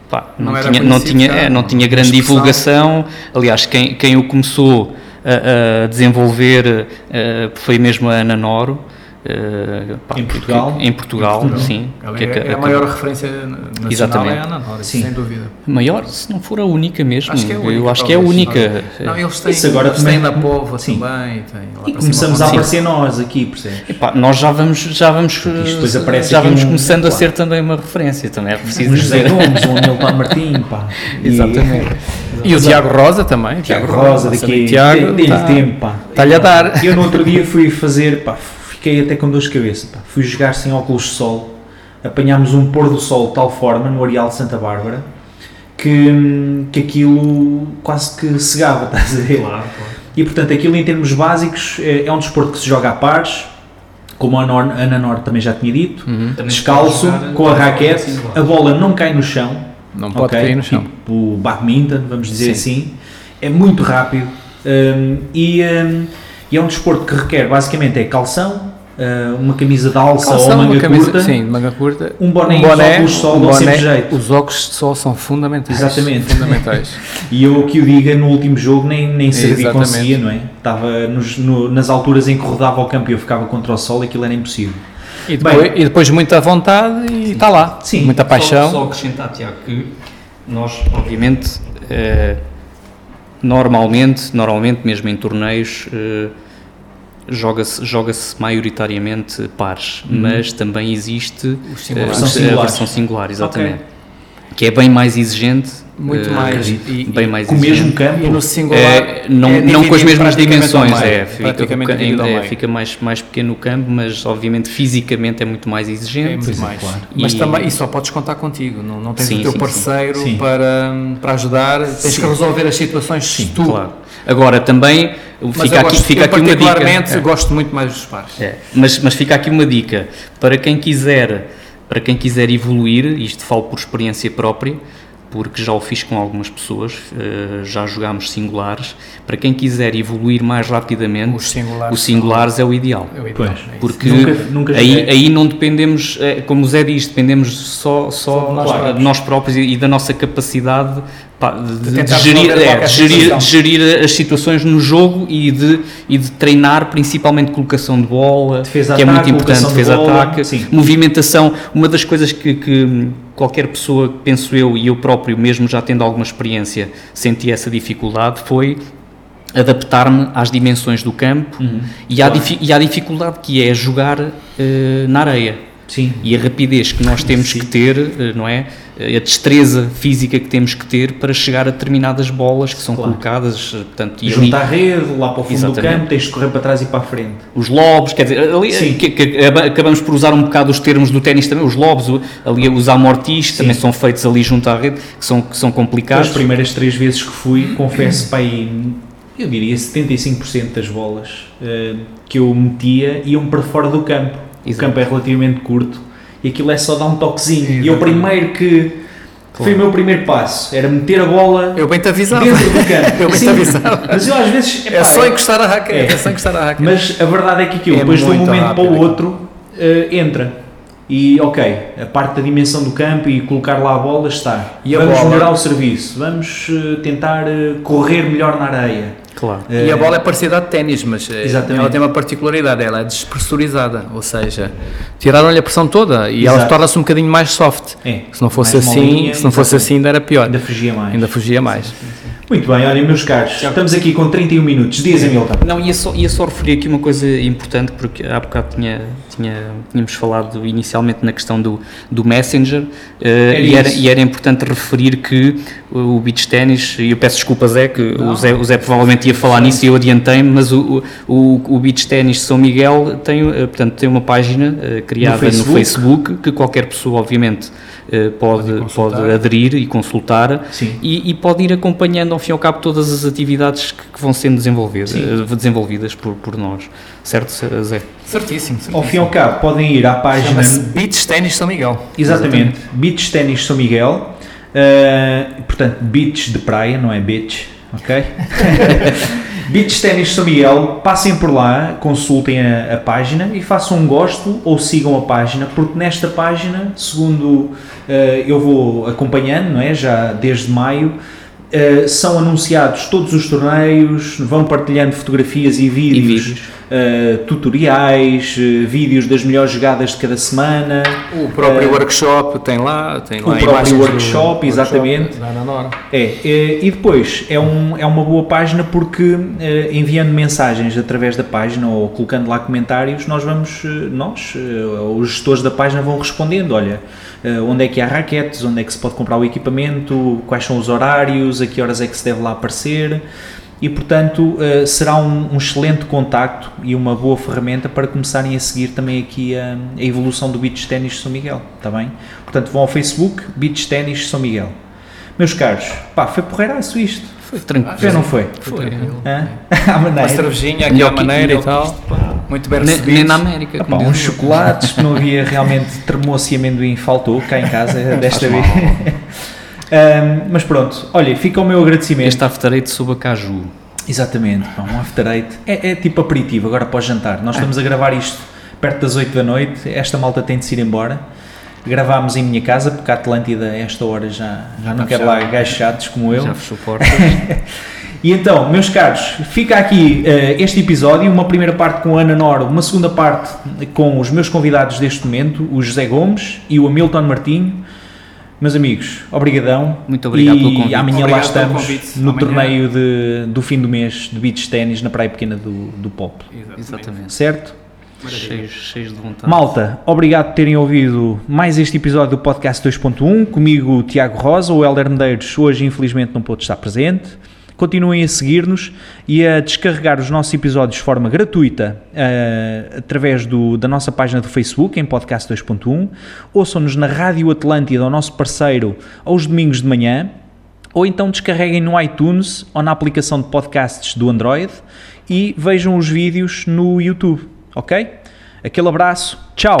pá, não, Não tinha, não, tinha, é, não tinha grande divulgação. Aliás, quem, quem o começou a, a desenvolver eh, foi mesmo a Ana Noro. Eh, pá, Em Portugal? que- em Portugal, Em Portugal. sim. Ela que é, que- é a maior referência nacional Exatamente. é a Ana Nora, Sim. sem dúvida. Maior, se não for a única mesmo. Acho que é a única. Eu acho que é a única. Não, eles têm, Isso agora eles também- têm na Póvoa Sim. também. Têm, lá para E começamos a Sim. aparecer nós aqui, percebes? Epá, nós já vamos, já vamos, já aqui vamos um- começando a claro. ser também uma referência, também é preciso Um José. Gomes, um Hamilton Martim, pá. E- Exatamente. E o Tiago Rosa também. Tiago Rosa, daqui, Tiago, dele tá- tempo, pá. Está-lhe a dar. Eu no outro dia fui fazer, pá, fiquei até com dor de cabeça, pá. Fui jogar sem óculos de sol, apanhámos um pôr do sol de tal forma no Areal de Santa Bárbara que, que aquilo quase que cegava, estás a ver? E portanto, aquilo em termos básicos é, é um desporto que se joga a pares, como a Ana Nor também já tinha dito, Uhum. Descalço, jogar com a raquete, a bola não cai no chão, Não pode ok? cair no chão. Tipo badminton, vamos dizer Sim. assim. É muito rápido hum, e, hum, e é um desporto que requer basicamente é calção, hum, uma camisa de alça ou Calção, manga uma camisa, curta, sim, manga curta. um boné, e uns óculos de sol um boné, sempre jeito. Os óculos de sol são fundamentais. Exatamente. Fundamentais. E eu que o diga, no último jogo nem, nem servi conseguia, não é? Estava nos- no- nas alturas em que rodava o campo e eu ficava contra o sol, aquilo era impossível. E depois, e depois muita vontade e está lá. Sim. Muita paixão. Só, só acrescentar, Tiago, que nós, obviamente, eh, Normalmente, normalmente mesmo em torneios, uh, joga-se joga maioritariamente pares, uhum. mas também existe a versão singular, exatamente. Okay. Que é bem mais exigente muito uh, mais e, bem mais com o mesmo campo e no singular é, não, é não com as mesmas dimensões é, fica, é, fica mais, mais pequeno o campo mas obviamente fisicamente é muito mais exigente é muito mais. Claro. mas e, também e só podes contar contigo não, não tens sim, o teu sim, parceiro sim. Para, para ajudar tens que resolver as situações sim, tu claro. agora também fica aqui, gosto, fica aqui uma dica é. gosto muito mais dos pares é. mas, mas fica aqui uma dica para quem quiser para quem quiser evoluir isto falo por experiência própria porque já o fiz com algumas pessoas, uh, já jogámos singulares. Para quem quiser evoluir mais rapidamente, os singulares, os singulares é o ideal. É o ideal. Pois, é porque nunca, nunca aí, aí não dependemos, é, como o Zé diz, dependemos só, só, só de nós próprios e da nossa capacidade de, de, de, gerir, é, de, gerir, de, gerir, as situações no jogo e de, e de treinar principalmente colocação de bola, defesa que é muito importante, defesa-ataque, movimentação. Uma das coisas que, que, qualquer pessoa, penso eu, e eu próprio, mesmo já tendo alguma experiência, senti essa dificuldade, foi adaptar-me às dimensões do campo uhum, e, claro. à e à dificuldade que é jogar uh, na areia. Sim. E a rapidez que nós temos Sim. que ter, uh, não é? a destreza física que temos que ter para chegar a determinadas bolas que são claro. colocadas. Portanto, e Junta ali, a rede, lá para o fundo exatamente. do campo, tens de correr para trás e para a frente. Os lobos, quer dizer, ali que, que, acabamos por usar um bocado os termos do ténis também, os lobos, ali os amortis também são feitos ali junto à rede, que são, que são complicados. As primeiras três vezes que fui, confesso, para aí, eu diria 75% das bolas uh, que eu metia iam para fora do campo. Exato. O campo é relativamente curto e aquilo é só dar um toquezinho. E o primeiro que. Foi o meu primeiro passo, era meter a bola eu bem te avisava. dentro do campo. eu bem te avisava. Mas eu às vezes. Epá, é só encostar a raquete. É. é só encostar a raquete. Mas a verdade é que aquilo, é depois de um momento rápido, para o outro, uh, entra. E ok, a parte da dimensão do campo e colocar lá a bola está. E vamos bola? melhorar o serviço, vamos uh, tentar uh, correr melhor na areia. Claro. E a bola é parecida a de ténis, mas eh, Exatamente. ela tem uma particularidade, ela é despressurizada, ou seja, tiraram-lhe a pressão toda e Exato. ela torna-se um bocadinho mais soft. É. Se não fosse mais assim, molinha, se não fosse assim ainda era pior. Ainda fugia mais. Ainda fugia mais. Muito bem, olha, meus caros, estamos aqui com 31 minutos. Dizem, Milton. Não, ia só, ia só referir aqui uma coisa importante, porque há bocado tinha, tinha, tínhamos falado inicialmente na questão do, do Messenger, uh, e, era, e, era, importante referir que o beach ténis, e eu peço desculpa, Zé, que o Zé, o Zé provavelmente ia falar nisso e eu adiantei-me, mas o, o, o beach ténis São Miguel tem, uh, portanto, tem uma página uh, criada no Facebook. no Facebook, que qualquer pessoa, obviamente, eh, pode, pode, pode, aderir e consultar e, e, pode ir acompanhando ao fim e ao cabo todas as atividades que, que vão sendo desenvolvidas, eh, desenvolvidas por, por nós, certo Zé? Certíssimo, certíssimo. Ao fim e ao cabo podem ir à página Beach Tennis São Miguel. Exatamente, Exatamente. Beach Tennis São Miguel, uh, portanto beach de praia, não é beach, ok? Beach Tennis São Miguel, passem por lá, consultem a, a, página e façam um gosto ou sigam a página, porque nesta página, segundo uh, eu vou acompanhando, não é? já desde maio, uh, são anunciados todos os torneios, vão partilhando fotografias e vídeos. E vídeos uh, tutoriais, uh, vídeos das melhores jogadas de cada semana. O próprio uh, workshop tem lá, tem lá o próprio workshop, exatamente. Workshop, é, e depois é, um, é uma boa página porque enviando mensagens através da página ou colocando lá comentários, nós vamos, nós, os gestores da página vão respondendo, olha, onde é que há raquetes, onde é que se pode comprar o equipamento, quais são os horários, a que horas é que se deve lá aparecer e, portanto, uh, será um, um, excelente contacto e uma boa ferramenta para começarem a seguir também aqui a, a evolução do Beach Tennis São Miguel, está bem? Portanto, vão ao Facebook, Beach Tennis São Miguel. Meus caros, pá, foi porreiraço isto. Foi tranquilo. Foi ou não foi? Foi. à maneira. Uma cervejinha aqui à maneira e tal. Muito bem recebido. Nem na América. Epá, uns chocolates que não havia realmente termoço e amendoim faltou cá em casa desta vez. Um, mas pronto, olha, fica o meu agradecimento. Este after eight sob a caju. Exatamente, um after eight. É, é tipo aperitivo agora para o jantar. Nós estamos a gravar isto perto das 8 da noite, esta malta tem de se ir embora. Gravámos em minha casa, porque a Atlântida, a esta hora, já, já não quer lá gajos chatos como eu. Já fechou portas. e então, meus caros, fica aqui uh, este episódio, uma primeira parte com a Ana Noro, uma segunda parte com os meus convidados deste momento, o José Gomes e o Hamilton Martinho. Meus amigos, obrigadão. Muito obrigado e pelo convite. amanhã Obrigado lá estamos no Amanhã. torneio de, do fim do mês de beach ténis na Praia Pequena do, do Pop. Exatamente. Certo? Cheios, cheios de vontade. Malta, obrigado por terem ouvido mais este episódio do Podcast 2.1. Comigo, Tiago Rosa, o Helder Medeiros, hoje infelizmente não pôde estar presente. Continuem a seguir-nos e a descarregar os nossos episódios de forma gratuita eh, através do- da nossa página do Facebook, em Podcast 2.1. Ouçam-nos na Rádio Atlântida, o nosso parceiro, aos domingos de manhã. Ou então descarreguem no iTunes ou na aplicação de podcasts do Android e vejam os vídeos no YouTube, ok? Aquele abraço, tchau!